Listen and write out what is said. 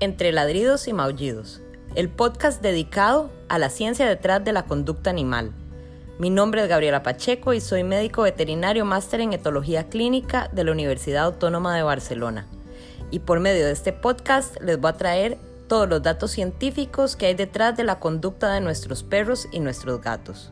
Entre ladridos y maullidos, el podcast dedicado a la ciencia detrás de la conducta animal. Mi nombre es Gabriela Pacheco y soy médico veterinario máster en etología clínica de la Universidad Autónoma de Barcelona. Y por medio de este podcast les voy a traer todos los datos científicos que hay detrás de la conducta de nuestros perros y nuestros gatos.